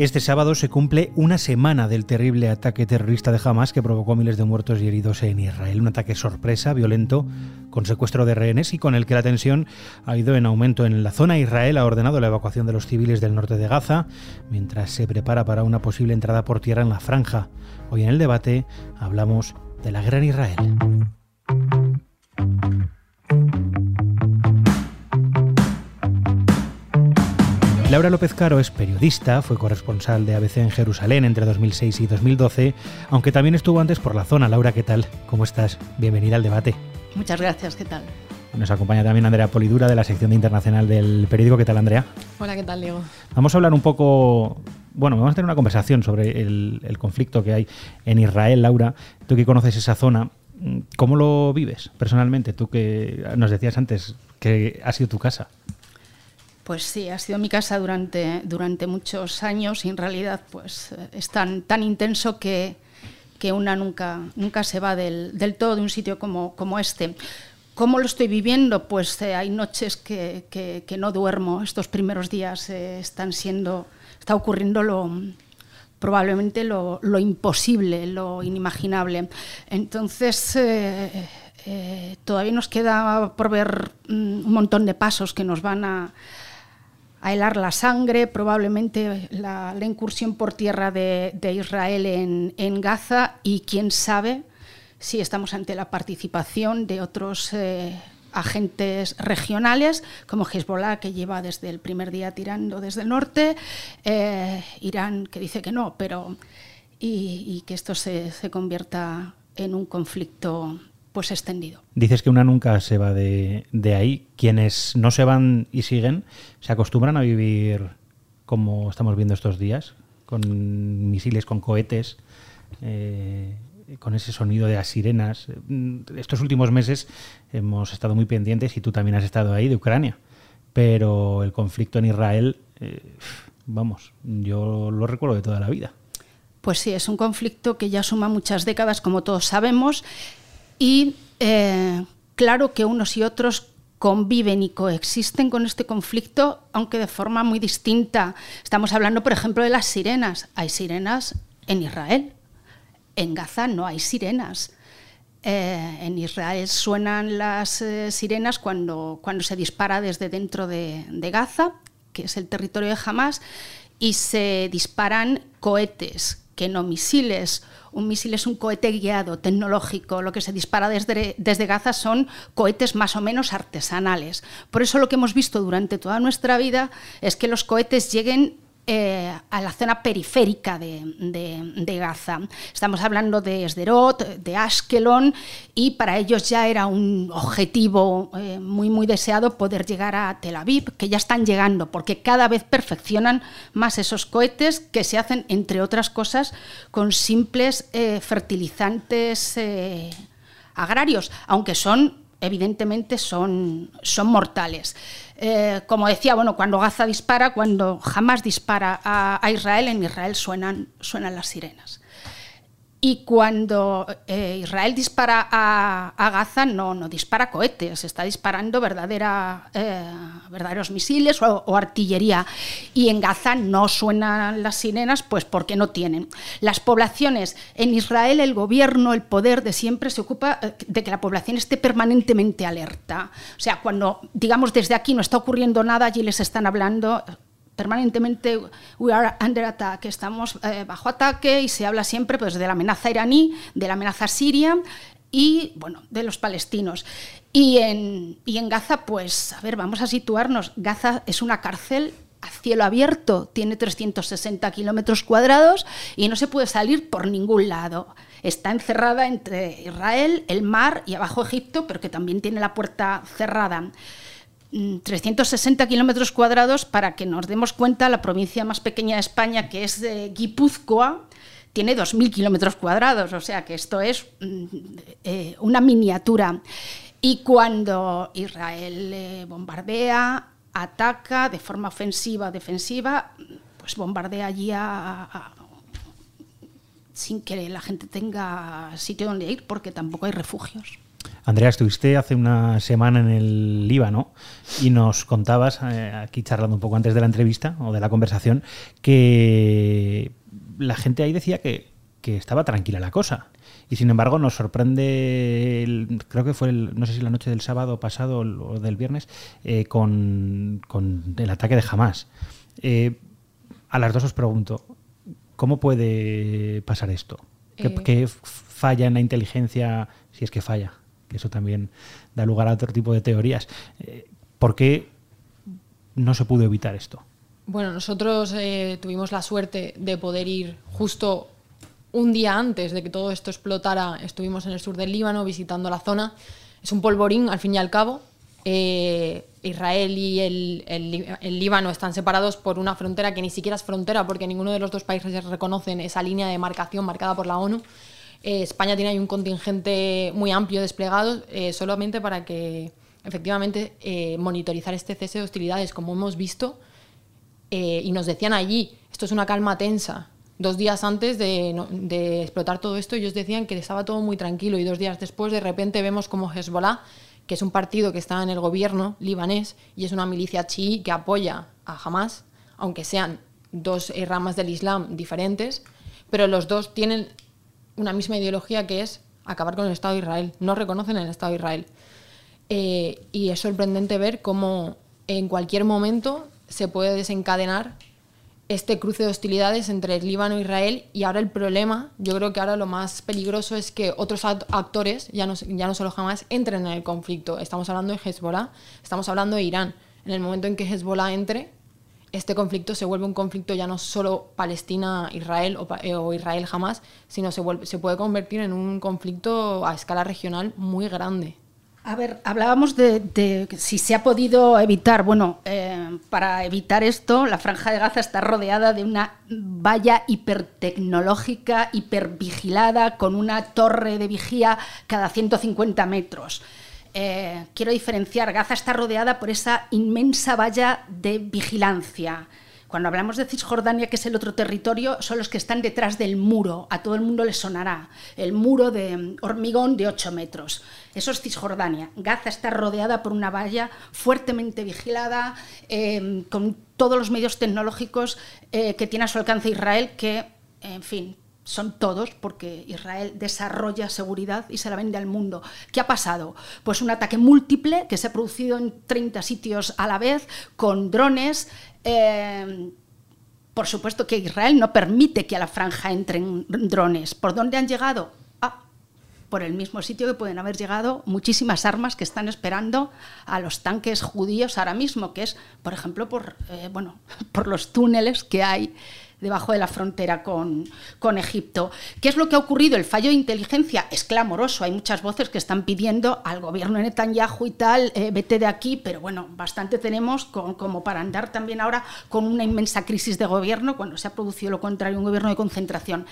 Este sábado se cumple una semana del terrible ataque terrorista de Hamas que provocó miles de muertos y heridos en Israel. Un ataque sorpresa, violento, con secuestro de rehenes y con el que la tensión ha ido en aumento en la zona. Israel ha ordenado la evacuación de los civiles del norte de Gaza mientras se prepara para una posible entrada por tierra en la franja. Hoy en el debate hablamos de la guerra en Israel. Laura López Caro es periodista, fue corresponsal de ABC en Jerusalén entre 2006 y 2012, aunque también estuvo antes por la zona. Laura, ¿qué tal? ¿Cómo estás? Bienvenida al debate. Muchas gracias, ¿qué tal? Nos acompaña también Andrea Polidura de la sección de internacional del periódico. ¿Qué tal, Andrea? Hola, ¿qué tal, Diego? Vamos a hablar un poco, bueno, vamos a tener una conversación sobre el, el conflicto que hay en Israel, Laura. Tú que conoces esa zona, ¿cómo lo vives personalmente? Tú que nos decías antes que ha sido tu casa. Pues sí, ha sido mi casa durante, durante muchos años y en realidad pues, es tan, tan intenso que, que una nunca, nunca se va del, del, todo de un sitio como, como este. ¿Cómo lo estoy viviendo? Pues eh, hay noches que, que, no duermo. Estos primeros días eh, están siendo, está ocurriendo lo, probablemente lo, lo, imposible, lo inimaginable. Entonces, eh, todavía nos queda por ver mm, un montón de pasos que nos van a a helar la sangre, probablemente la, incursión por tierra de, Israel en, en, Gaza y quién sabe si estamos ante la participación de otros eh, agentes regionales como Hezbollah, que lleva desde el primer día tirando desde el norte, eh, Irán, que dice que no, pero y, y que esto se, se convierta en un conflicto pues extendido. Dices que una nunca se va de, de, ahí. Quienes no se van y siguen se acostumbran a vivir como estamos viendo estos días, con misiles, con cohetes, eh, con ese sonido de las sirenas. Estos últimos meses hemos estado muy pendientes y tú también has estado ahí de Ucrania, pero el conflicto en Israel, eh, vamos, yo lo recuerdo de toda la vida. Pues sí, es un conflicto que ya suma muchas décadas, como todos sabemos, y eh, claro que unos y otros conviven y coexisten con este conflicto, aunque de forma muy distinta. Estamos hablando, por ejemplo, de las sirenas. Hay sirenas en Israel. En Gaza no hay sirenas. Eh, en Israel suenan las eh, sirenas cuando, cuando se dispara desde dentro de, de Gaza, que es el territorio de Hamas, y se disparan cohetes, que no misiles un misil es un cohete guiado, tecnológico. Lo que se dispara desde, desde Gaza son cohetes más o menos artesanales. Por eso lo que hemos visto durante toda nuestra vida es que los cohetes lleguen eh, a la zona periférica de, de, Gaza. Estamos hablando de Sderot, de Ashkelon, y para ellos ya era un objetivo eh, muy, muy deseado poder llegar a Tel Aviv, que ya están llegando, porque cada vez perfeccionan más esos cohetes que se hacen, entre otras cosas, con simples eh, fertilizantes agrarios, aunque son, evidentemente, son, son mortales. Eh, como decía, bueno, cuando Gaza dispara, cuando jamás dispara a, a Israel, en Israel suenan, suenan las sirenas. Y cuando eh, Israel dispara a, Gaza, no, no dispara cohetes, está disparando eh, verdaderos misiles o, o, artillería. Y en Gaza no suenan las sirenas, pues porque no tienen. Las poblaciones, en Israel el gobierno, el poder de siempre se ocupa eh, de que la población esté permanentemente alerta. O sea, cuando, digamos, desde aquí no está ocurriendo nada, allí les están hablando permanentemente we are under attack, estamos eh, bajo ataque y se habla siempre pues, de la amenaza iraní, de la amenaza siria y bueno, de los palestinos. Y en, y en Gaza, pues, a ver, vamos a situarnos. Gaza es una cárcel a cielo abierto, tiene 360 kilómetros cuadrados y no se puede salir por ningún lado. Está encerrada entre Israel, el mar y abajo Egipto, pero que también tiene la puerta cerrada. 360 kilómetros cuadrados, para que nos demos cuenta, la provincia más pequeña de España, que es de Guipúzcoa, tiene 2.000 kilómetros cuadrados, o sea que esto es mm, eh, una miniatura. Y cuando Israel eh, bombardea, ataca de forma ofensiva o defensiva, pues bombardea allí a, sin que la gente tenga sitio donde ir, porque tampoco hay refugios. Andrea, estuviste hace una semana en el Líbano y nos contabas, eh, aquí charlando un poco antes de la entrevista o de la conversación, que la gente ahí decía que, estaba tranquila la cosa. Y sin embargo nos sorprende, creo que fue, el, no sé si la noche del sábado pasado o del viernes, eh, con, el ataque de Hamas. Eh, a las dos os pregunto, ¿cómo puede pasar esto? ¿Qué, falla en la inteligencia, si es que falla? Eso también da lugar a otro tipo de teorías. Eh, ¿Por qué no se pudo evitar esto? Bueno, nosotros eh, tuvimos la suerte de poder ir justo un día antes de que todo esto explotara. Estuvimos en el sur del Líbano visitando la zona. Es un polvorín, al fin y al cabo. Eh, Israel y el, el, Líbano están separados por una frontera que ni siquiera es frontera porque ninguno de los dos países reconocen esa línea de marcación marcada por la ONU. Eh, España tiene ahí un contingente muy amplio desplegado eh, solamente para que efectivamente eh, monitorizar este cese de hostilidades, como hemos visto, y nos decían allí, esto es una calma tensa. Dos días antes de, de, explotar todo esto, ellos decían que estaba todo muy tranquilo y dos días después de repente vemos como Hezbollah, que es un partido que está en el gobierno libanés y es una milicia chií que apoya a Hamas, aunque sean dos ramas del Islam diferentes, pero los dos tienen una misma ideología que es acabar con el Estado de Israel. No reconocen el Estado de Israel. Eh, y es sorprendente ver cómo en cualquier momento se puede desencadenar este cruce de hostilidades entre el Líbano e Israel y ahora el problema, yo creo que ahora lo más peligroso es que otros actores, ya no, ya no solo jamás, entren en el conflicto. Estamos hablando de Hezbollah, estamos hablando de Irán. En el momento en que Hezbollah entre, este conflicto se vuelve un conflicto ya no solo Palestina-Israel o, eh, Israel jamás, sino se, se puede convertir en un conflicto a escala regional muy grande. A ver, hablábamos de, si se ha podido evitar. Bueno, eh, para evitar esto, la franja de Gaza está rodeada de una valla hipertecnológica, hipervigilada, con una torre de vigía cada 150 metros. Eh, quiero diferenciar, Gaza está rodeada por esa inmensa valla de vigilancia. Cuando hablamos de Cisjordania, que es el otro territorio, son los que están detrás del muro. A todo el mundo le sonará. El muro de hormigón de 8 metros. Eso es Cisjordania. Gaza está rodeada por una valla fuertemente vigilada, eh, con todos los medios tecnológicos eh, que tiene a su alcance Israel, que, en fin, son todos, porque Israel desarrolla seguridad y se la vende al mundo. ¿Qué ha pasado? Pues un ataque múltiple que se ha producido en 30 sitios a la vez, con drones. Eh, por supuesto que Israel no permite que a la franja entren drones. ¿Por dónde han llegado? Ah, por el mismo sitio que pueden haber llegado muchísimas armas que están esperando a los tanques judíos ahora mismo, que es, por ejemplo, por, eh, bueno, por los túneles que hay debajo de la frontera con, con, Egipto. ¿Qué es lo que ha ocurrido? El fallo de inteligencia es clamoroso. Hay muchas voces que están pidiendo al gobierno de Netanyahu y tal, eh, vete de aquí, pero bueno, bastante tenemos como para andar también ahora con una inmensa crisis de gobierno cuando se ha producido lo contrario, un gobierno de concentración.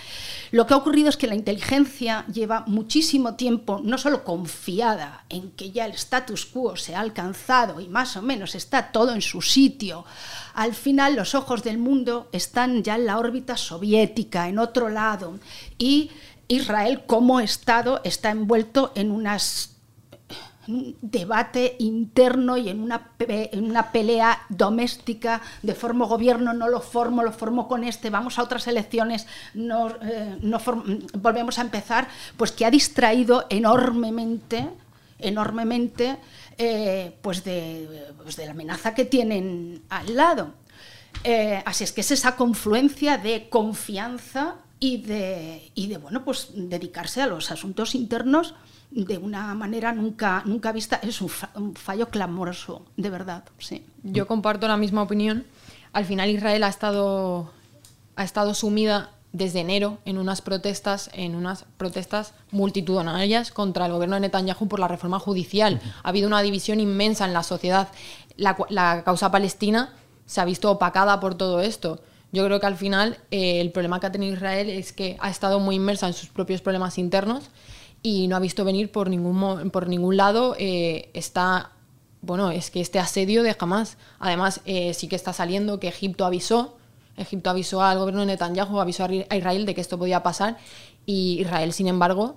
Lo que ha ocurrido es que la inteligencia lleva muchísimo tiempo no solo confiada en que ya el status quo se ha alcanzado y más o menos está todo en su sitio, al final los ojos del mundo están ya en la órbita soviética, en otro lado, y Israel como Estado está envuelto en un debate interno y en una, en una pelea doméstica de formo gobierno, no lo formo, lo formo con este, vamos a otras elecciones, no, eh, volvemos a empezar, pues que ha distraído enormemente, enormemente eh, pues, pues, de, la amenaza que tienen al lado. Eh, así es que es esa confluencia de confianza y de, y de bueno, pues dedicarse a los asuntos internos de una manera nunca, nunca vista. Es un, fallo clamoroso, de verdad. Sí. Yo comparto la misma opinión. Al final Israel ha estado, ha estado sumida desde enero en unas protestas, en unas protestas multitudinarias contra el gobierno de Netanyahu por la reforma judicial. Ha habido una división inmensa en la sociedad. La, causa palestina se ha visto opacada por todo esto. Yo creo que al final eh, el problema que ha tenido Israel es que ha estado muy inmersa en sus propios problemas internos y no ha visto venir por ningún, por ningún lado eh, está bueno, es que este asedio de jamás. Además, eh, sí que está saliendo que Egipto avisó Egipto avisó al gobierno de Netanyahu, avisó a Israel de que esto podía pasar y Israel, sin embargo,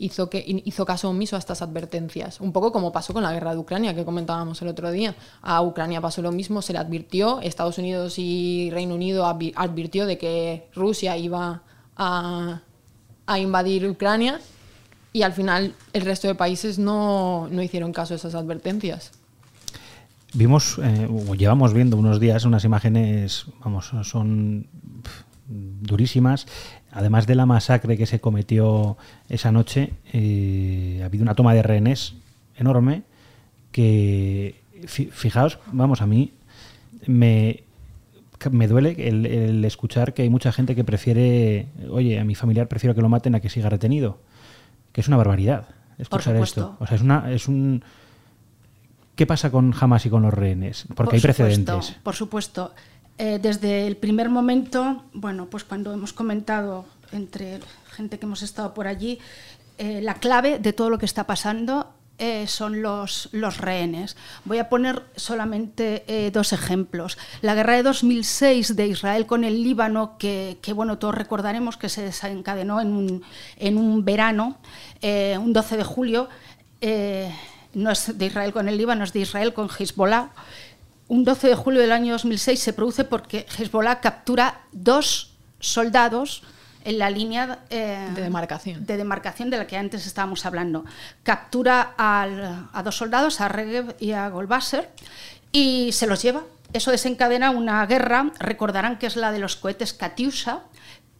hizo, que, hizo caso omiso a estas advertencias. Un poco como pasó con la guerra de Ucrania, que comentábamos el otro día. A Ucrania pasó lo mismo, se le advirtió, Estados Unidos y Reino Unido advirtió de que Rusia iba a, invadir Ucrania y al final el resto de países no, no hicieron caso a esas advertencias. Vimos, eh, llevamos viendo unos días unas imágenes, vamos, son durísimas. Además de la masacre que se cometió esa noche, eh, ha habido una toma de rehenes enorme que, fijaos, vamos, a mí me, me duele el, escuchar que hay mucha gente que prefiere, oye, a mi familiar prefiero que lo maten a que siga retenido, que es una barbaridad escuchar esto. O sea, es, una, es un... ¿Qué pasa con Hamas y con los rehenes? Porque hay precedentes. Por supuesto. Eh, desde el primer momento, bueno, pues cuando hemos comentado entre gente que hemos estado por allí, eh, la clave de todo lo que está pasando eh, son los, los, rehenes. Voy a poner solamente dos ejemplos. La guerra de 2006 de Israel con el Líbano, que, bueno, todos recordaremos que se desencadenó en un, en un verano, un 12 de julio, no es de Israel con el Líbano, es de Israel con Hezbollah un 12 de julio del año 2006 se produce porque Hezbollah captura dos soldados en la línea eh, de, demarcación. de demarcación de la que antes estábamos hablando. Captura a dos soldados, a Regev y a Golbasser, y se los lleva. Eso desencadena una guerra, recordarán que es la de los cohetes Katyusha,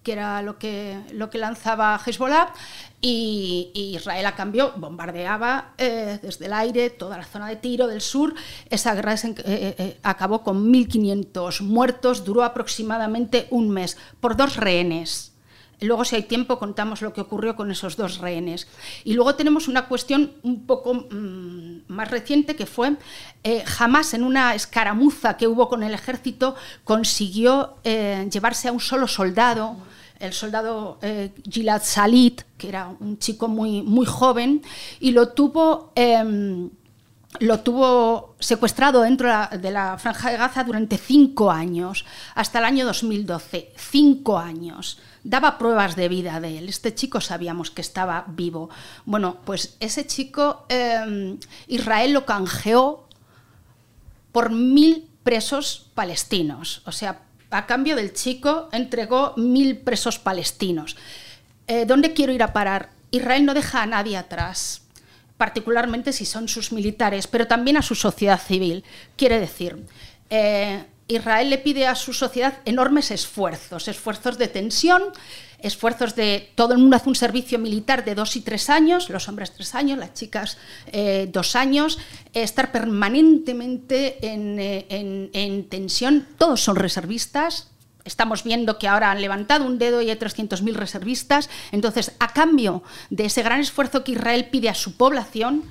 que era lo que, lo que lanzaba Hezbollah, y, Israel a cambio bombardeaba eh, desde el aire toda la zona de Tiro del sur. Esa guerra eh, eh, acabó con 1.500 muertos, duró aproximadamente un mes, por dos rehenes. Luego, si hay tiempo, contamos lo que ocurrió con esos dos rehenes. Y luego tenemos una cuestión un poco mm, más reciente que fue, jamás en una escaramuza que hubo con el ejército consiguió llevarse a un solo soldado el soldado eh, Gilad Salit, que era un chico muy, muy joven, y lo tuvo, em, lo tuvo secuestrado dentro de la, franja de Gaza durante cinco años, hasta el año 2012. Cinco años. Daba pruebas de vida de él. Este chico sabíamos que estaba vivo. Bueno, pues ese chico em, Israel lo canjeó por mil presos palestinos. O sea, a cambio del chico entregó mil presos palestinos. Eh, ¿Dónde quiero ir a parar? Israel no deja a nadie atrás, particularmente si son sus militares, pero también a su sociedad civil. Quiere decir, eh, Israel le pide a su sociedad enormes esfuerzos, esfuerzos de tensión, esfuerzos de todo el mundo hace un servicio militar de dos y tres años, los hombres tres años, las chicas eh, dos años, estar permanentemente eh, en, tensión, todos son reservistas. Estamos viendo que ahora han levantado un dedo y hay 300.000 reservistas. Entonces, a cambio de ese gran esfuerzo que Israel pide a su población,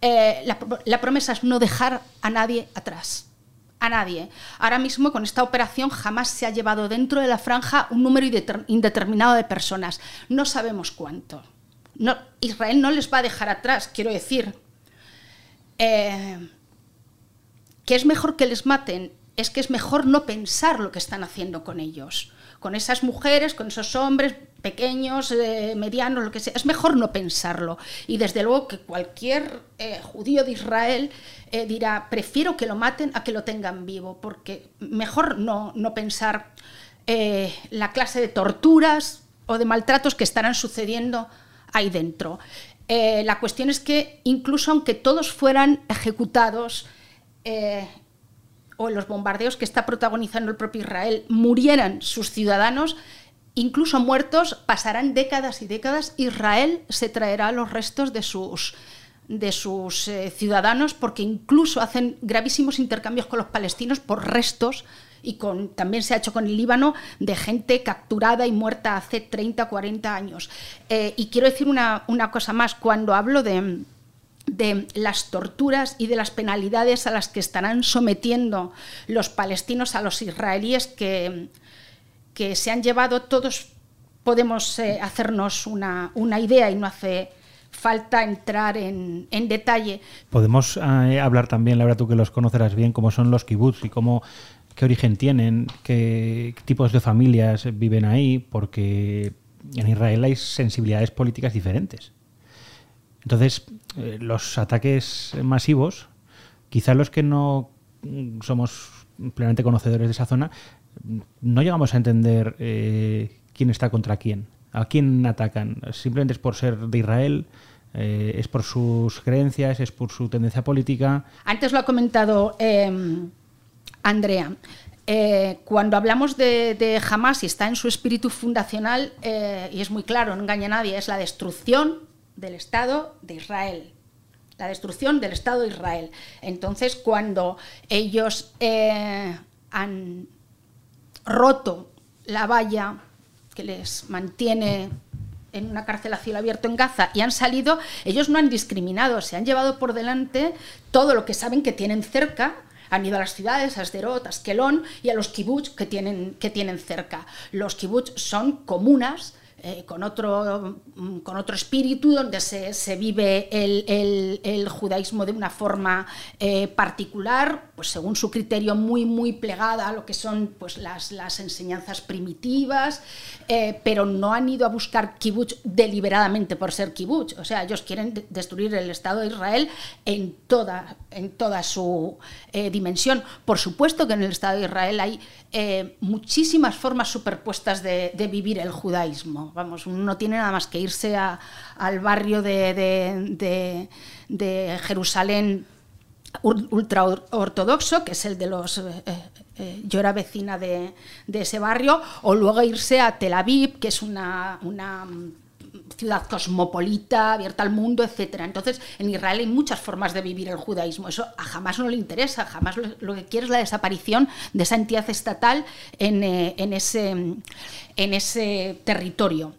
eh, la promesa es no dejar a nadie atrás a nadie. Ahora mismo con esta operación jamás se ha llevado dentro de la franja un número indeterminado de personas. No sabemos cuánto. Israel no les va a dejar atrás, quiero decir. Eh, que es mejor que les maten, es que es mejor no pensar lo que están haciendo con ellos con esas mujeres, con esos hombres pequeños, eh, medianos, lo que sea. Es mejor no pensarlo. Y desde luego que cualquier eh, judío de Israel eh, dirá, prefiero que lo maten a que lo tengan vivo, porque mejor no, no pensar la clase de torturas o de maltratos que estarán sucediendo ahí dentro. la cuestión es que incluso aunque todos fueran ejecutados, o los bombardeos que está protagonizando el propio Israel murieran sus ciudadanos, incluso muertos, pasarán décadas y décadas, Israel se traerá los restos de sus, de sus eh, ciudadanos porque incluso hacen gravísimos intercambios con los palestinos por restos y también se ha hecho con el Líbano de gente capturada y muerta hace 30, 40 años. Eh, y quiero decir una, una cosa más, cuando hablo de de las torturas y de las penalidades a las que estarán sometiendo los palestinos a los israelíes que, que se han llevado, todos podemos eh, hacernos una, idea y no hace falta entrar en, detalle. Podemos eh, hablar también, Laura, tú que los conocerás bien, cómo son los kibbutz y cómo, qué origen tienen, qué tipos de familias viven ahí, porque en Israel hay sensibilidades políticas diferentes. Entonces, eh, los ataques masivos, quizá los que no somos plenamente conocedores de esa zona, no llegamos a entender eh, quién está contra quién, a quién atacan. Simplemente es por ser de Israel, eh, es por sus creencias, es por su tendencia política. Antes lo ha comentado em, Andrea. Eh, cuando hablamos de, Hamas y está en su espíritu fundacional, eh, y es muy claro, no engaña a nadie, es la destrucción del Estado de Israel. La destrucción del Estado de Israel. Entonces, cuando ellos han roto la valla que les mantiene en una cárcel a cielo abierto en Gaza y han salido, ellos no han discriminado, se han llevado por delante todo lo que saben que tienen cerca. Han ido a las ciudades, a Sderot, a y a los kibbutz que tienen, que tienen cerca. Los kibbutz son comunas eh, con, otro, mm, con otro espíritu, donde se, vive el, judaísmo de una forma eh, particular, pues según su criterio muy, muy plegada a lo que son pues, las, las enseñanzas primitivas, eh, pero no han ido a buscar kibbutz deliberadamente por ser kibbutz. O sea, ellos quieren destruir el Estado de Israel en toda, en toda su dimensión. Por supuesto que en el Estado de Israel hay muchísimas formas superpuestas de vivir el judaísmo. Uno no tiene nada más que irse al barrio de, Jerusalén ultra ortodoxo, que es el de los... Eh, eh, yo era vecina de, ese barrio, o luego irse a Tel Aviv, que es una, ciudad cosmopolita, abierta al mundo, etc. Entonces, en Israel hay muchas formas de vivir el judaísmo. Eso a jamás no le interesa, jamás lo, que quiere es la desaparición de esa entidad estatal en, eh, ese, en ese territorio.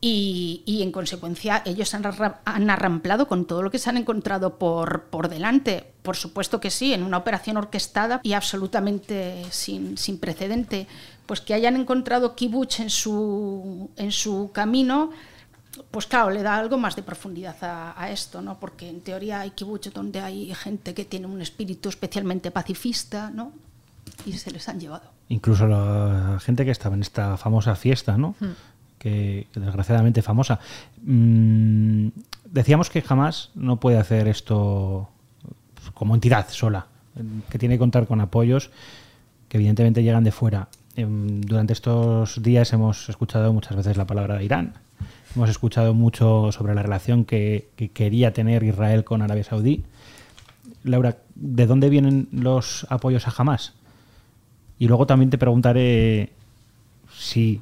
Y, en consecuencia ellos han, han, arramplado con todo lo que se han encontrado por, por, delante. Por supuesto que sí, en una operación orquestada y absolutamente sin, sin precedente. Pues que hayan encontrado kibbutz en su, en su camino pues claro, le da algo más de profundidad a, esto, ¿no? Porque en teoría hay kibbutz donde hay gente que tiene un espíritu especialmente pacifista, ¿no? Y se les han llevado. Incluso la gente que estaba en esta famosa fiesta, ¿no? Hmm. Que, desgraciadamente famosa. Mm, decíamos que jamás no puede hacer esto como entidad sola, que tiene que contar con apoyos que evidentemente llegan de fuera. Em, durante estos días hemos escuchado muchas veces la palabra Irán, Hemos escuchado mucho sobre la relación que, quería tener Israel con Arabia Saudí. Laura, ¿de dónde vienen los apoyos a Hamas? Y luego también te preguntaré si,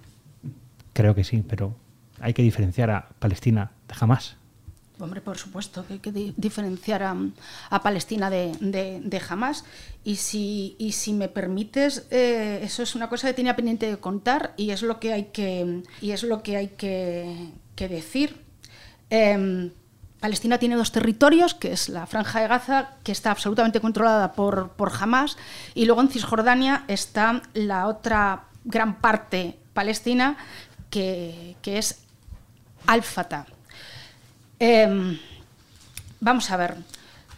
creo que sí, pero hay que diferenciar a Palestina de Hamas. Hombre, por supuesto que hay que diferenciar a, Palestina de, de, Hamas. Y si, y si me permites, eh, eso es una cosa que tenía pendiente de contar y es lo que hay que, y es lo que, hay que, decir. Em, Palestina tiene dos territorios, que es la Franja de Gaza, que está absolutamente controlada por, por Hamas, y luego en Cisjordania está la otra gran parte palestina, que, que es Al-Fatah Em, vamos a ver.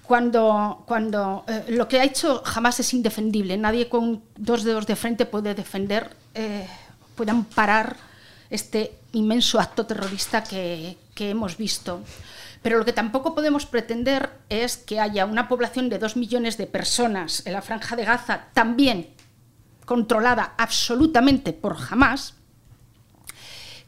Cuando, cuando eh, lo que ha hecho jamás es indefendible. Nadie con dos dedos de frente puede defender, eh, puede amparar este inmenso acto terrorista que, hemos visto. Pero lo que tampoco podemos pretender es que haya una población de dos millones de personas en la franja de Gaza, también controlada absolutamente por Hamas,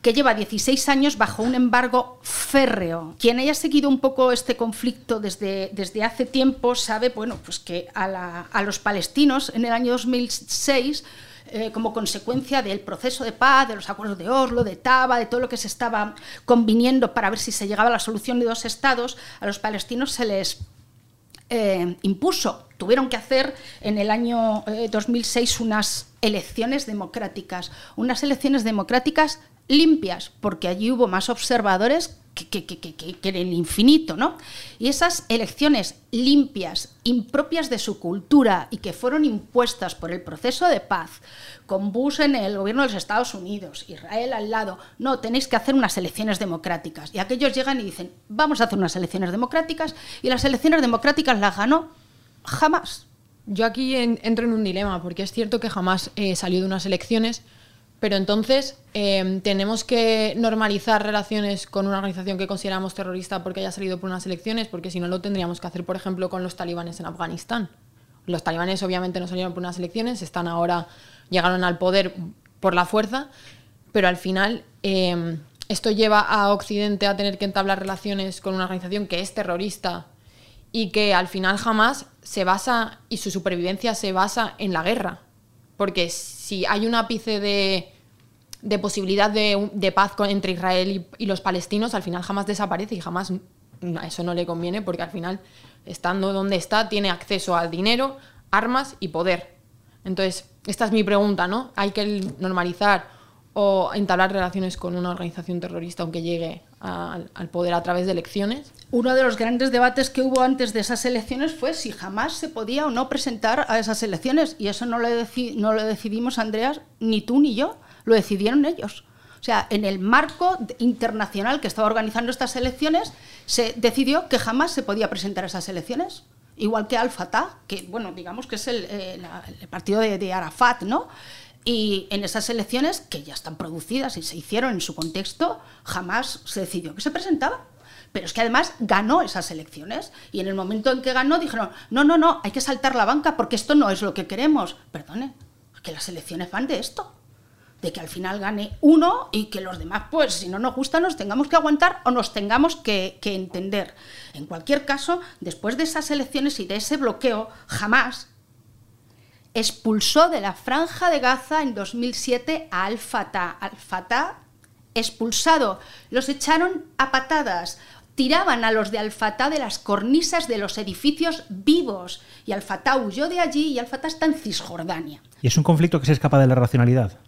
que lleva 16 años bajo un embargo férreo. Quien haya seguido un poco este conflicto desde, desde hace tiempo sabe bueno, pues que a, los palestinos en el año 2006 eh, como consecuencia del proceso de paz, de los acuerdos de Oslo, de Taba, de todo lo que se estaba conviniendo para ver si se llegaba a la solución de dos estados, a los palestinos se les eh, impuso, tuvieron que hacer en el año 2006 eh, unas elecciones democráticas, unas elecciones democráticas limpias, porque allí hubo más observadores que, en el infinito, ¿no? Y esas elecciones limpias, impropias de su cultura y que fueron impuestas por el proceso de paz, con Bush en el gobierno de los Estados Unidos, Israel al lado, no, tenéis que hacer unas elecciones democráticas. Y aquellos llegan y dicen, vamos a hacer unas elecciones democráticas, y las elecciones democráticas las ganó jamás. Yo aquí entro en un dilema, porque es cierto que jamás eh, salió de unas elecciones, Pero entonces eh, tenemos que normalizar relaciones con una organización que consideramos terrorista porque haya salido por unas elecciones, porque si no lo tendríamos que hacer, por ejemplo, con los talibanes en Afganistán. Los talibanes obviamente no salieron por unas elecciones, están ahora, llegaron al poder por la fuerza, pero al final eh, esto lleva a Occidente a tener que entablar relaciones con una organización que es terrorista y que al final jamás se basa y su supervivencia se basa en la guerra. Porque si hay un ápice de, de posibilidad de, paz con, entre Israel y, los palestinos, al final jamás desaparece y jamás a eso no le conviene porque al final, estando donde está, tiene acceso al dinero, armas y poder. Entonces, esta es mi pregunta, ¿no? Hay que normalizar o entablar relaciones con una organización terrorista aunque llegue al poder a través de elecciones. Uno de los grandes debates que hubo antes de esas elecciones fue si jamás se podía o no presentar a esas elecciones. Y eso no lo, decidimos, Andreas, ni tú ni yo, lo decidieron ellos. O sea, en el marco internacional que estaba organizando estas elecciones, se decidió que jamás se podía presentar a esas elecciones. Igual que Al-Fatah, que, bueno, digamos que es el, eh, el partido de, de Arafat, ¿no? Y en esas elecciones, que ya están producidas y se hicieron en su contexto, jamás se decidió que se presentaba. Pero es que además ganó esas elecciones y en el momento en que ganó dijeron, no, no, no, hay que saltar la banca porque esto no es lo que queremos. Perdone, que las elecciones van de esto, de que al final gane uno y que los demás, pues si no nos gusta, nos tengamos que aguantar o nos tengamos que, entender. En cualquier caso, después de esas elecciones y de ese bloqueo, jamás expulsó de la franja de Gaza en 2007 a Al-Fatah. Al-Fatah expulsado, los echaron a patadas, tiraban a los de Al-Fatah de las cornisas de los edificios vivos y Al-Fatah huyó de allí y Al-Fatah está en Cisjordania. Y es un conflicto que se escapa de la racionalidad,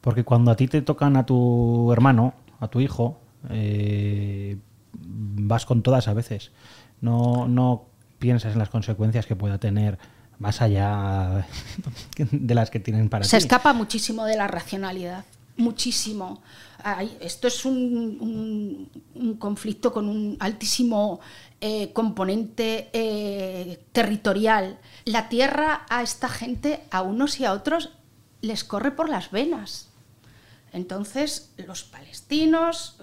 porque cuando a ti te tocan a tu hermano, a tu hijo, eh, vas con todas a veces. No, no piensas en las consecuencias que pueda tener más allá de las que tienen para Se ti. escapa muchísimo de la racionalidad, muchísimo. Ay, esto es un, un, un, conflicto con un altísimo eh, componente eh, territorial. La tierra a esta gente, a unos y a otros, les corre por las venas. Entonces, los palestinos,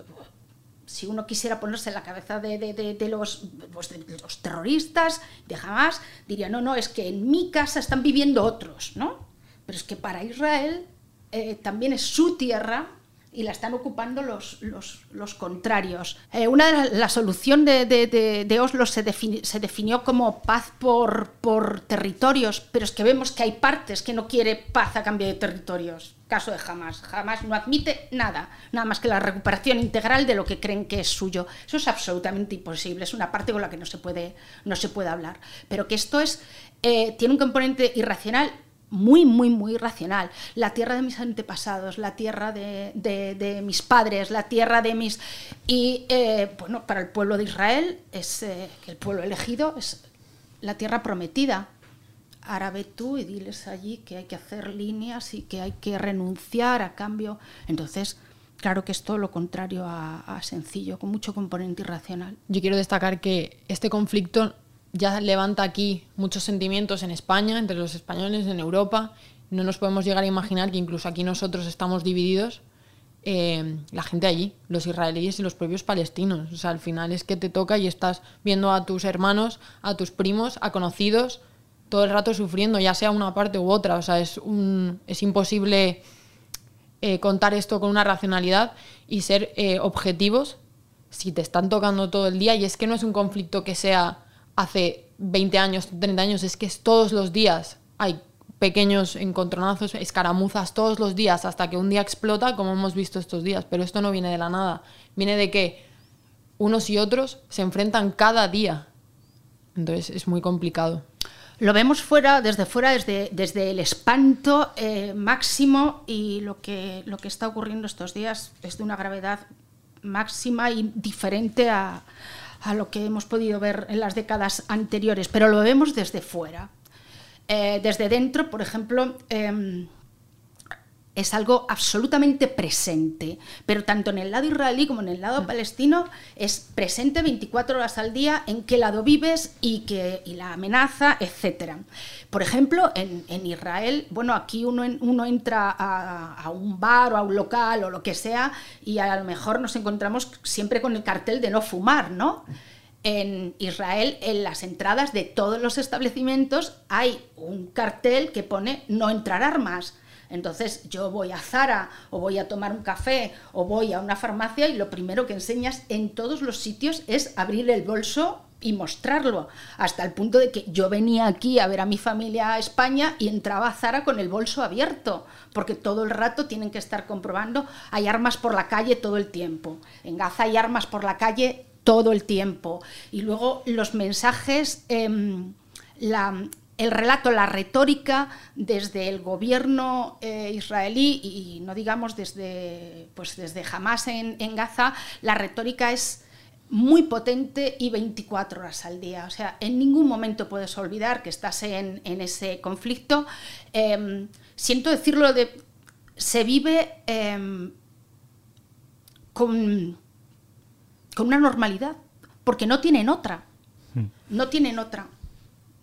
si uno quisiera ponerse en la cabeza de, de, de, de los, pues los, terroristas, de Hamas, diría, no, no, es que en mi casa están viviendo otros, ¿no? Pero es que para Israel eh, también es su tierra y la están ocupando los, los, contrarios. Eh, una de la, solución de, de Oslo se, defini, se, definió como paz por, por territorios, pero es que vemos que hay partes que no quiere paz a cambio de territorios caso de Hamas. Hamas no admite nada, nada más que la recuperación integral de lo que creen que es suyo. Eso es absolutamente imposible, es una parte con la que no se puede, no se puede hablar. Pero que esto es, eh, tiene un componente irracional muy, muy, muy racional. La tierra de mis antepasados, la tierra de, de, mis padres, la tierra de mis... Y eh, bueno, para el pueblo de Israel, es eh, el pueblo elegido, es la tierra prometida, ahora ve tú y diles allí que hay que hacer líneas y que hay que renunciar a cambio. Entonces, claro que es todo lo contrario a, sencillo, con mucho componente irracional. Yo quiero destacar que este conflicto ya levanta aquí muchos sentimientos en España, entre los españoles, en Europa. No nos podemos llegar a imaginar que incluso aquí nosotros estamos divididos. Eh, la gente allí, los israelíes y los propios palestinos. O sea, al final es que te toca y estás viendo a tus hermanos, a tus primos, a conocidos, todo el rato sufriendo, ya sea una parte u otra. O sea, es, un, es imposible eh, contar esto con una racionalidad y ser eh, objetivos si te están tocando todo el día. Y es que no es un conflicto que sea hace 20 años, 30 años, es que es todos los días. Hay pequeños encontronazos, escaramuzas todos los días hasta que un día explota, como hemos visto estos días. Pero esto no viene de la nada. Viene de que unos y otros se enfrentan cada día. Entonces es muy complicado lo vemos fuera, desde fuera, desde, desde el espanto eh, máximo y lo que, lo que está ocurriendo estos días es de una gravedad máxima y diferente a, a lo que hemos podido ver en las décadas anteriores, pero lo vemos desde fuera. Eh, desde dentro, por ejemplo, eh, es algo absolutamente presente, pero tanto en el lado israelí como en el lado palestino es presente 24 horas al día en qué lado vives y, que, y la amenaza, etc. Por ejemplo, en, Israel, bueno, aquí uno, uno entra a, a, un bar o a un local o lo que sea y a lo mejor nos encontramos siempre con el cartel de no fumar, ¿no? En Israel, en las entradas de todos los establecimientos hay un cartel que pone no entrar armas entonces yo voy a Zara o voy a tomar un café o voy a una farmacia y lo primero que enseñas en todos los sitios es abrir el bolso y mostrarlo, hasta el punto de que yo venía aquí a ver a mi familia a España y entraba a Zara con el bolso abierto, porque todo el rato tienen que estar comprobando, hay armas por la calle todo el tiempo, en Gaza hay armas por la calle todo el tiempo, y luego los mensajes, em, la, el relato, la retórica desde el gobierno eh, israelí y no digamos desde, pues desde Hamas en, Gaza, la retórica es muy potente y 24 horas al día. O sea, en ningún momento puedes olvidar que estás en, ese conflicto. Em, siento decirlo, de, se vive em, con, con una normalidad, porque no tienen otra. Hmm. No tienen otra.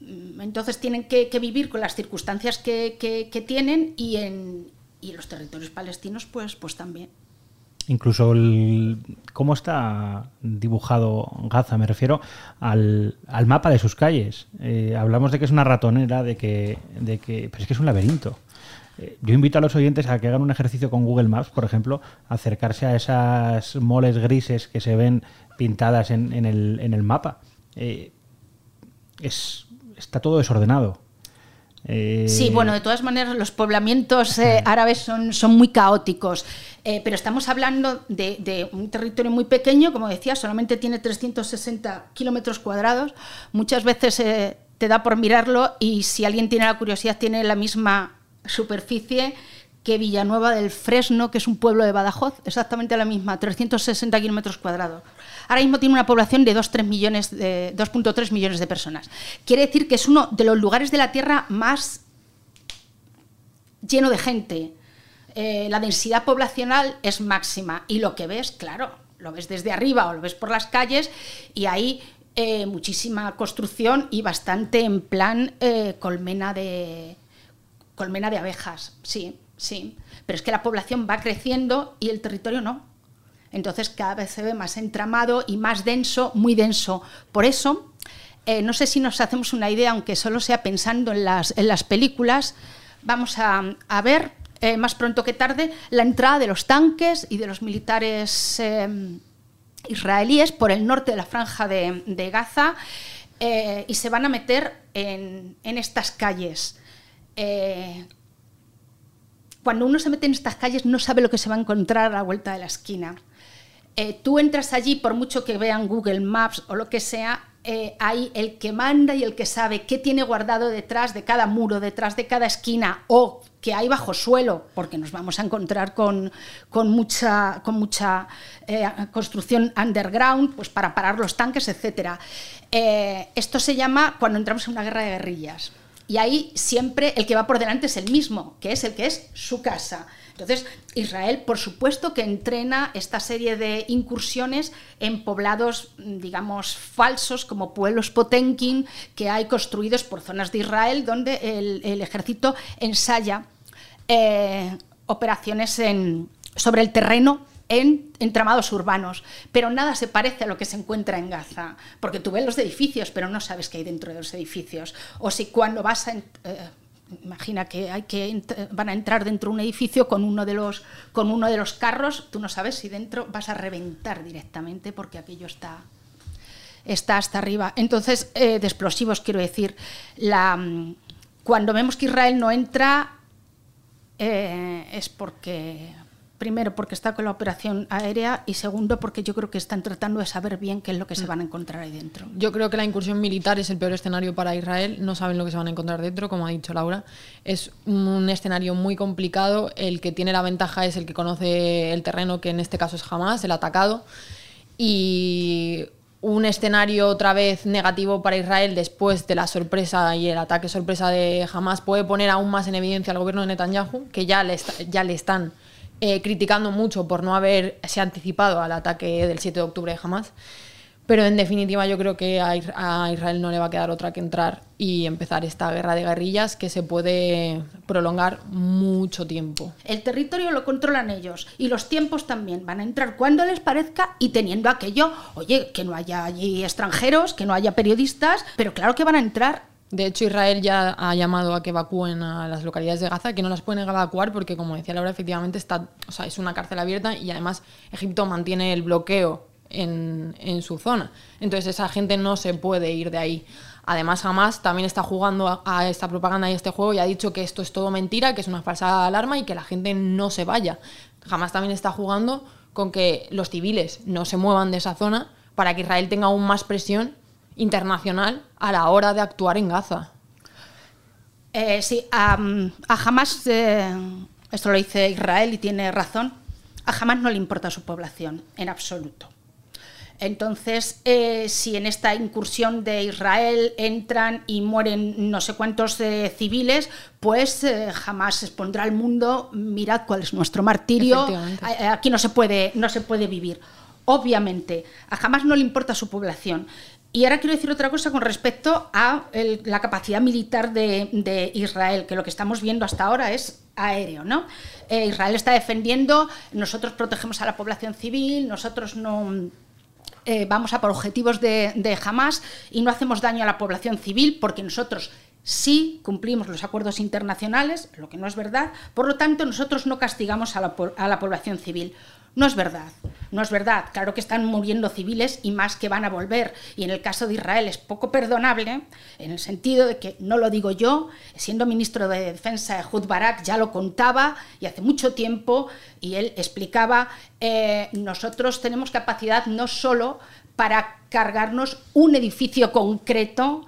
Mm, entonces tienen que, vivir con las circunstancias que, tienen y en, los territorios palestinos pues, pues también. Incluso cómo está dibujado Gaza, me refiero al, mapa de sus calles. Eh, hablamos de que es una ratonera, de que, de que, pero es que es un laberinto. Eh, yo invito a los oyentes a que hagan un ejercicio con Google Maps, por ejemplo, acercarse a esas moles grises que se ven pintadas en, el, mapa. Eh, es está todo desordenado. Eh, sí, bueno, de todas maneras los poblamientos eh, árabes son, son muy caóticos, eh, pero estamos hablando de, un territorio muy pequeño, como decía, solamente tiene 360 kilómetros cuadrados. Muchas veces te da por mirarlo y si alguien tiene la curiosidad tiene la misma superficie que Villanueva del Fresno, que es un pueblo de Badajoz, exactamente la misma, 360 kilómetros cuadrados. Ahora mismo tiene una población de 2,3 millones, de, 2.3 millones de personas. Quiere decir que es uno de los lugares de la Tierra más lleno de gente. Eh, la densidad poblacional es máxima y lo que ves, claro, lo ves desde arriba o lo ves por las calles y hay eh, muchísima construcción y bastante en plan eh, colmena de colmena de abejas, sí. Sí, pero es que la población va creciendo y el territorio no. Entonces cada vez se ve más entramado y más denso, muy denso. Por eso, eh, no sé si nos hacemos una idea, aunque solo sea pensando en las, películas, vamos a, ver eh, más pronto que tarde la entrada de los tanques y de los militares eh, israelíes por el norte de la franja de, Gaza y se van a meter en, en estas calles cuando uno se mete en estas calles no sabe lo que se va a encontrar a la vuelta de la esquina. Eh, tú entras allí, por mucho que vean Google Maps o lo que sea, eh, hay el que manda y el que sabe qué tiene guardado detrás de cada muro, detrás de cada esquina o que hay bajo suelo, porque nos vamos a encontrar con, mucha, con mucha eh, construcción underground pues para parar los tanques, etc. esto se llama cuando entramos en una guerra de guerrillas y ahí siempre el que va por delante es el mismo, que es el que es su casa. Entonces, Israel, por supuesto que entrena esta serie de incursiones en poblados, digamos, falsos, como pueblos Potenkin, que hay construidos por zonas de Israel, donde el, ejército ensaya eh, operaciones en, sobre el terreno en entramados urbanos, pero nada se parece a lo que se encuentra en Gaza, porque tú ves los edificios, pero no sabes qué hay dentro de los edificios. O si cuando vas a... Eh, imagina que, hay que van a entrar dentro de un edificio con uno, de los, con uno de los carros, tú no sabes si dentro vas a reventar directamente porque aquello está, está hasta arriba. Entonces, eh, de explosivos quiero decir, la, cuando vemos que Israel no entra eh, es porque primero porque está con la operación aérea y segundo porque yo creo que están tratando de saber bien qué es lo que se van a encontrar ahí dentro. Yo creo que la incursión militar es el peor escenario para Israel, no saben lo que se van a encontrar dentro, como ha dicho Laura. Es un escenario muy complicado, el que tiene la ventaja es el que conoce el terreno, que en este caso es Hamas, el atacado. Y un escenario otra vez negativo para Israel después de la sorpresa y el ataque sorpresa de Hamas puede poner aún más en evidencia al gobierno de Netanyahu, que ya le, ya le están eh, criticando mucho por no haberse anticipado al ataque del 7 de octubre de Hamas. Pero en definitiva yo creo que a Israel no le va a quedar otra que entrar y empezar esta guerra de guerrillas que se puede prolongar mucho tiempo. El territorio lo controlan ellos y los tiempos también. Van a entrar cuando les parezca y teniendo aquello, oye, que no haya allí extranjeros, que no haya periodistas, pero claro que van a entrar de hecho, Israel ya ha llamado a que evacúen a las localidades de Gaza, que no las pueden evacuar porque, como decía Laura, efectivamente está, o sea, es una cárcel abierta y además Egipto mantiene el bloqueo en, su zona. Entonces esa gente no se puede ir de ahí. Además, Hamas también está jugando a, esta propaganda y a este juego y ha dicho que esto es todo mentira, que es una falsa alarma y que la gente no se vaya. Hamas también está jugando con que los civiles no se muevan de esa zona para que Israel tenga aún más presión internacional a la hora de actuar en Gaza. Eh, sí, a Hamas, eh, esto lo dice Israel y tiene razón, a Hamas no le importa su población en absoluto. Entonces, eh, si en esta incursión de Israel entran y mueren no sé cuántos eh, civiles, pues eh, jamás expondrá al mundo, mirad cuál es nuestro martirio, aquí no se, puede, no se puede vivir. Obviamente, a jamás no le importa su población. Y ahora quiero decir otra cosa con respecto a la capacidad militar de, Israel, que lo que estamos viendo hasta ahora es aéreo, ¿no? Israel está defendiendo, nosotros protegemos a la población civil, nosotros no eh, vamos a por objetivos de, de Hamas y no hacemos daño a la población civil porque nosotros sí cumplimos los acuerdos internacionales, lo que no es verdad, por lo tanto nosotros no castigamos a la, a la población civil. No es verdad, no es verdad. Claro que están muriendo civiles y más que van a volver. Y en el caso de Israel es poco perdonable, en el sentido de que, no lo digo yo, siendo ministro de Defensa, Ehud Barak ya lo contaba y hace mucho tiempo, y él explicaba, eh, nosotros tenemos capacidad no solo para cargarnos un edificio concreto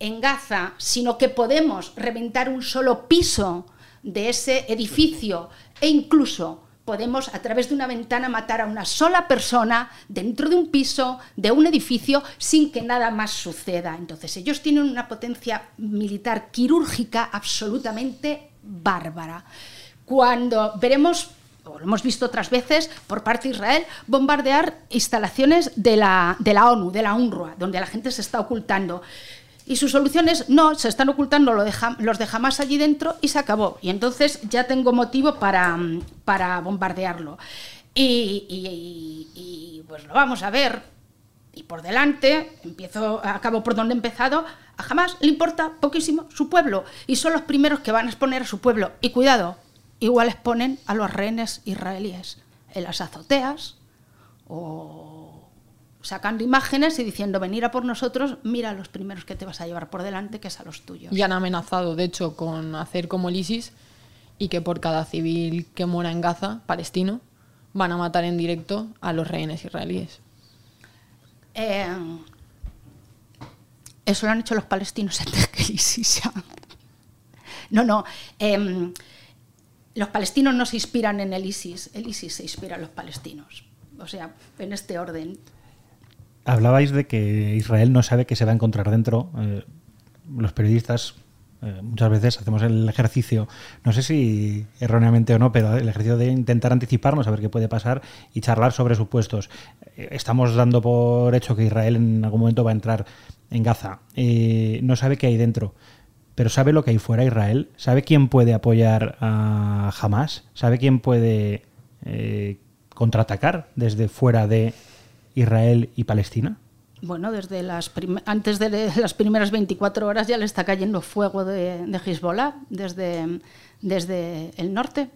en Gaza, sino que podemos reventar un solo piso de ese edificio e incluso podemos a través de una ventana matar a una sola persona dentro de un piso, de un edificio, sin que nada más suceda. Entonces ellos tienen una potencia militar quirúrgica absolutamente bárbara. Cuando veremos o lo hemos visto otras veces, por parte de Israel, bombardear instalaciones de la, de la ONU, de la UNRWA, donde la gente se está ocultando. Y su solución es, no, se están ocultando los de Hamas allí dentro y se acabó. Y entonces ya tengo motivo para, para bombardearlo. Y, pues lo vamos a ver. Y por delante, empiezo, acabo por donde he empezado, a Hamas le importa poquísimo su pueblo. Y son los primeros que van a exponer a su pueblo. Y cuidado, igual exponen a los rehenes israelíes en las azoteas o sacando imágenes y diciendo venir a por nosotros, mira a los primeros que te vas a llevar por delante, que es a los tuyos. Y han amenazado, de hecho, con hacer como el ISIS y que por cada civil que muera en Gaza, palestino, van a matar en directo a los rehenes israelíes. Eh, eso lo han hecho los palestinos antes que el ISIS. no, no. Em, los palestinos no se inspiran en el ISIS, el ISIS se inspira en los palestinos. O sea, en este orden. Hablabais de que Israel no sabe qué se va a encontrar dentro. Eh, los periodistas eh, muchas veces hacemos el ejercicio, no sé si erróneamente o no, pero el ejercicio de intentar anticiparnos a ver qué puede pasar y charlar sobre supuestos. Eh, estamos dando por hecho que Israel en algún momento va a entrar en Gaza. no sabe qué hay dentro, pero sabe lo que hay fuera Israel. ¿Sabe quién puede apoyar a Hamas? ¿Sabe quién puede contraatacar desde fuera de Israel y Palestina? Bueno, desde las antes de las primeras 24 horas ya le está cayendo fuego de, de Hezbollah desde, desde el norte.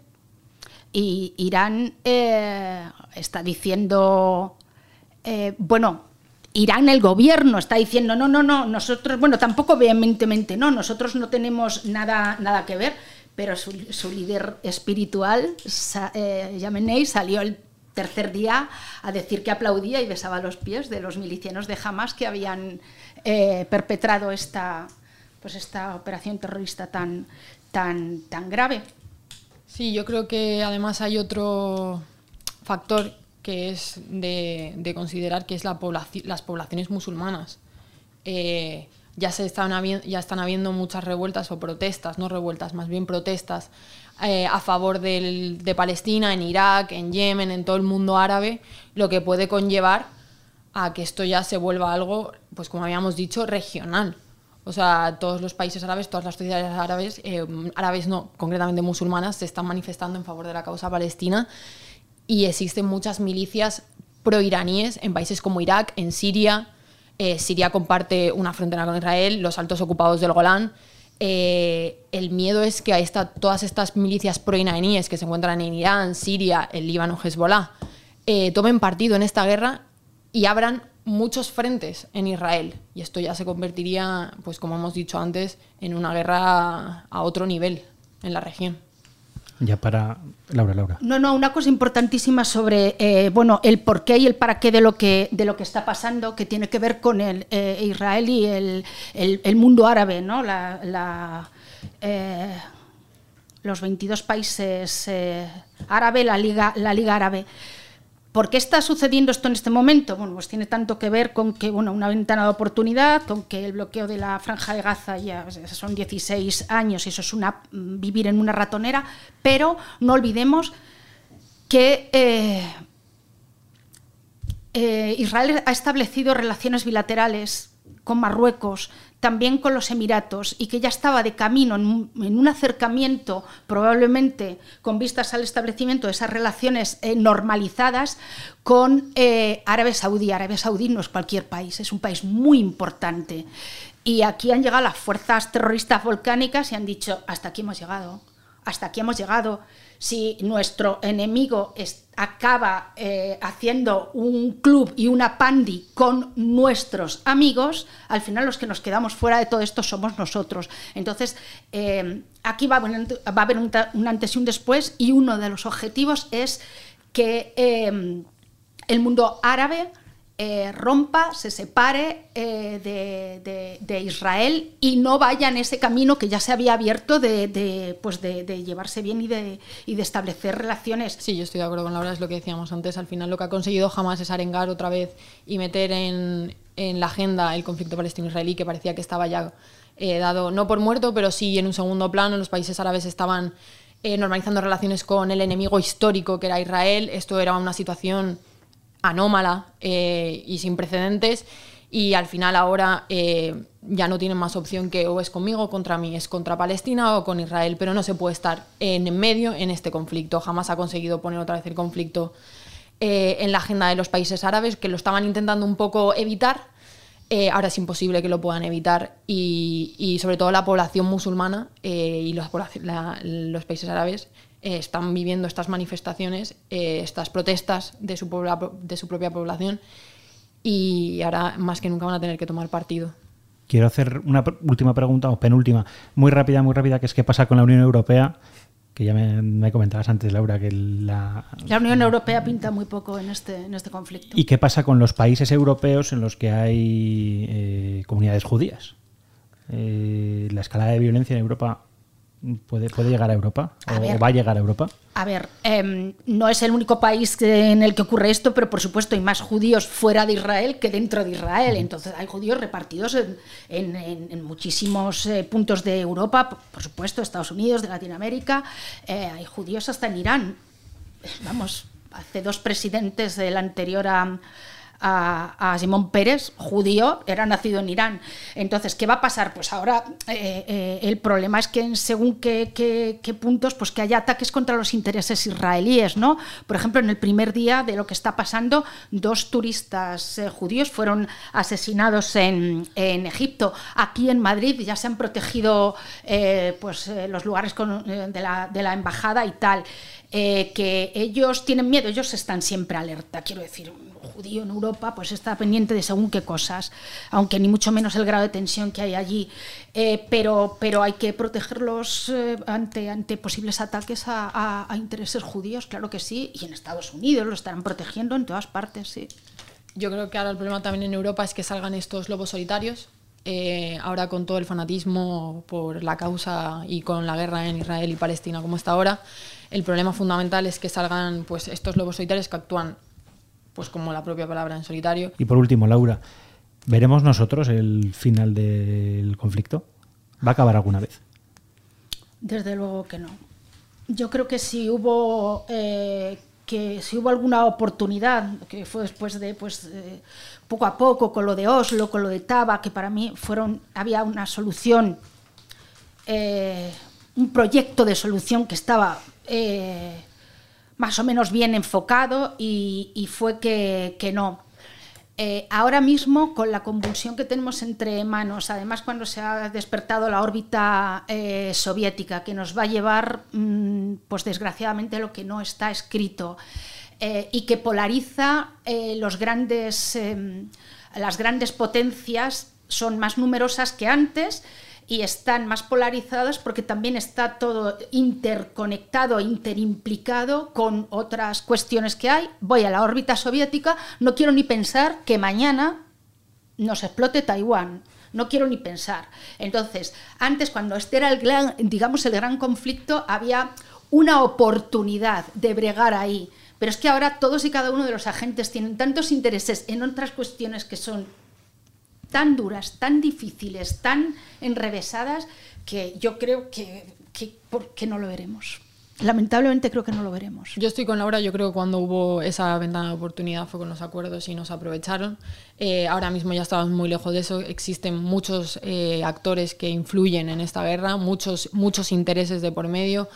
Y Irán eh, está diciendo, eh, bueno, Irán, el gobierno, está diciendo, no, no, no, nosotros, bueno, tampoco vehementemente, no, nosotros no tenemos nada, nada que ver, pero su, líder espiritual, eh, salió el tercer día a decir que aplaudía y besaba los pies de los milicianos de Hamas que habían eh, perpetrado esta, pues esta operación terrorista tan, tan, tan grave. Sí, yo creo que además hay otro factor que es de, considerar que es la las poblaciones musulmanas. Eh, ya, se están habiendo, ya están habiendo muchas revueltas o protestas, no revueltas, más bien protestas eh, a favor de Palestina, en Irak, en Yemen, en todo el mundo árabe, lo que puede conllevar a que esto ya se vuelva algo, pues como habíamos dicho, regional. O sea, todos los países árabes, todas las sociedades árabes, eh, árabes no, concretamente musulmanas, se están manifestando en favor de la causa palestina y existen muchas milicias pro-iraníes en países como Irak, en Siria. Eh, Siria comparte una frontera con Israel, los altos ocupados del Golán. Eh, el miedo es que todas estas milicias pro-iraníes que se encuentran en Irán, Siria, el Líbano, Hezbollah, tomen partido en esta guerra y abran muchos frentes en Israel y esto ya se convertiría, pues como hemos dicho antes, en una guerra a otro nivel en la región. Ya para Laura, Laura. No, no, una cosa importantísima sobre eh, bueno el porqué y el para qué de lo que de lo que está pasando, que tiene que ver con el eh, Israel y el, el, mundo árabe, ¿no? La, eh, los 22 países árabes, la liga, la liga árabe. ¿Por qué está sucediendo esto en este momento? Bueno, pues tiene tanto que ver con que, bueno, una ventana de oportunidad, con que el bloqueo de la franja de Gaza ya son 16 años y eso es una, mm, vivir en una ratonera, pero no olvidemos que eh, eh, Israel ha establecido relaciones bilaterales con Marruecos, también con los Emiratos y que ya estaba de camino en un, acercamiento, probablemente con vistas al establecimiento de esas relaciones eh, normalizadas con eh, Arabia Saudí. Arabia Saudí no es cualquier país, es un país muy importante. Y aquí han llegado las fuerzas terroristas volcánicas y han dicho, hasta aquí hemos llegado, hasta aquí hemos llegado si nuestro enemigo acaba eh, haciendo un club y una pandi con nuestros amigos, al final los que nos quedamos fuera de todo esto somos nosotros. Entonces, eh, aquí va a, haber un, antes y un después y uno de los objetivos es que eh, el mundo árabe eh, rompa, se separe eh, de, Israel y no vaya en ese camino que ya se había abierto de, pues de, llevarse bien y de, y de establecer relaciones. Sí, yo estoy de acuerdo con Laura, es lo que decíamos antes. Al final lo que ha conseguido jamás es arengar otra vez y meter en, la agenda el conflicto palestino-israelí que parecía que estaba ya eh, dado, no por muerto, pero sí en un segundo plano. Los países árabes estaban normalizando relaciones con el enemigo histórico que era Israel. Esto era una situación anómala eh, y sin precedentes y al final ahora eh, ya no tienen más opción que o es conmigo o contra mí, es contra Palestina o con Israel, pero no se puede estar en medio en este conflicto. Jamás ha conseguido poner otra vez el conflicto eh, en la agenda de los países árabes, que lo estaban intentando un poco evitar. ahora es imposible que lo puedan evitar y, sobre todo la población musulmana y los, los países árabes eh, están viviendo estas manifestaciones, eh, estas protestas de su, de su propia población y ahora más que nunca van a tener que tomar partido. Quiero hacer una última pregunta, o penúltima, muy rápida, muy rápida, que es qué pasa con la Unión Europea, que ya me, comentabas antes, Laura, que la... La Unión Europea pinta muy poco en este, en este conflicto. ¿Y qué pasa con los países europeos en los que hay eh, comunidades judías? la escalada de violencia en Europa puede, puede llegar a Europa o, va a llegar a Europa? A ver, em, no es el único país en el que ocurre esto, pero por supuesto hay más judíos fuera de Israel que dentro de Israel. Entonces hay judíos repartidos en, muchísimos eh, puntos de Europa, por supuesto, Estados Unidos, de Latinoamérica. Eh, hay judíos hasta en Irán. Vamos, hace dos presidentes del anterior a a, Simón Pérez, judío, era nacido en Irán. Entonces, ¿qué va a pasar? Pues ahora eh, eh, el problema es que según qué, puntos, pues que haya ataques contra los intereses israelíes, ¿no? Por ejemplo, en el primer día de lo que está pasando, dos turistas eh, judíos fueron asesinados en, Egipto. Aquí en Madrid ya se han protegido pues, los lugares de, la, de la embajada y tal. Que ellos tienen miedo, ellos están siempre alerta, quiero decir, judío en Europa pues está pendiente de según qué cosas, aunque ni mucho menos el grado de tensión que hay allí, eh, pero, pero hay que protegerlos eh, ante, ante posibles ataques a, intereses judíos, claro que sí, y en Estados Unidos lo estarán protegiendo en todas partes, sí. Yo creo que ahora el problema también en Europa es que salgan estos lobos solitarios, eh, ahora con todo el fanatismo por la causa y con la guerra en Israel y Palestina como está ahora, el problema fundamental es que salgan pues, estos lobos solitarios que actúan pues como la propia palabra en solitario. Y por último, Laura, ¿veremos nosotros el final del conflicto? ¿Va a acabar alguna vez? Desde luego que no. Yo creo que si hubo eh, que si hubo alguna oportunidad, que fue después de pues eh, poco a poco con lo de Oslo, con lo de Taba, que para mí fueron había una solución, eh, un proyecto de solución que estaba más o menos bien enfocado y, fue que, que no. Eh, ahora mismo, con la convulsión que tenemos entre manos, además cuando se ha despertado la órbita eh, soviética, que nos va a llevar, mm, pues desgraciadamente, lo que no está escrito, eh, y que polariza los grandes, las grandes potencias, son más numerosas que antes, y están más polarizadas porque también está todo interconectado, interimplicado con otras cuestiones que hay. Voy a la órbita soviética, no quiero ni pensar que mañana nos explote Taiwán. No quiero ni pensar. Entonces, antes cuando este era el gran, digamos, el gran conflicto, había una oportunidad de bregar ahí. Pero es que ahora todos y cada uno de los agentes tienen tantos intereses en otras cuestiones que son tan duras, tan difíciles, tan enrevesadas, que yo creo que, que, no lo veremos. Lamentablemente creo que no lo veremos. Yo estoy con Laura, yo creo que cuando hubo esa ventana de oportunidad fue con los acuerdos y nos aprovecharon. Eh, ahora mismo ya estamos muy lejos de eso, existen muchos eh, actores que influyen en esta guerra, muchos, muchos intereses de por medio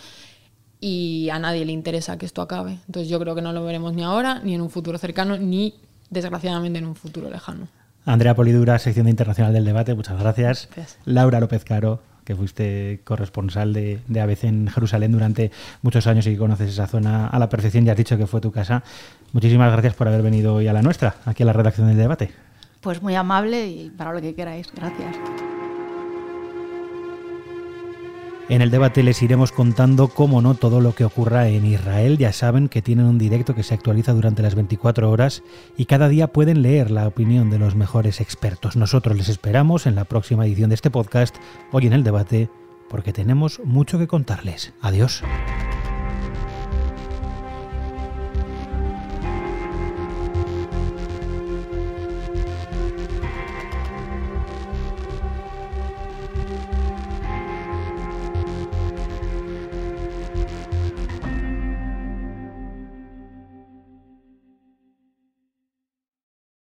y a nadie le interesa que esto acabe. Entonces yo creo que no lo veremos ni ahora, ni en un futuro cercano, ni desgraciadamente en un futuro lejano. Andrea Polidura, sección de Internacional del Debate, muchas gracias. Laura López Caro, que fuiste corresponsal de, de, ABC en Jerusalén durante muchos años y que conoces esa zona a la perfección, ya has dicho que fue tu casa. Muchísimas gracias por haber venido hoy a la nuestra, aquí a la redacción del debate. Pues muy amable y para lo que queráis. Gracias. En el debate les iremos contando, cómo no, todo lo que ocurra en Israel. Ya saben que tienen un directo que se actualiza durante las 24 horas y cada día pueden leer la opinión de los mejores expertos. Nosotros les esperamos en la próxima edición de este podcast, hoy en el debate, porque tenemos mucho que contarles. Adiós.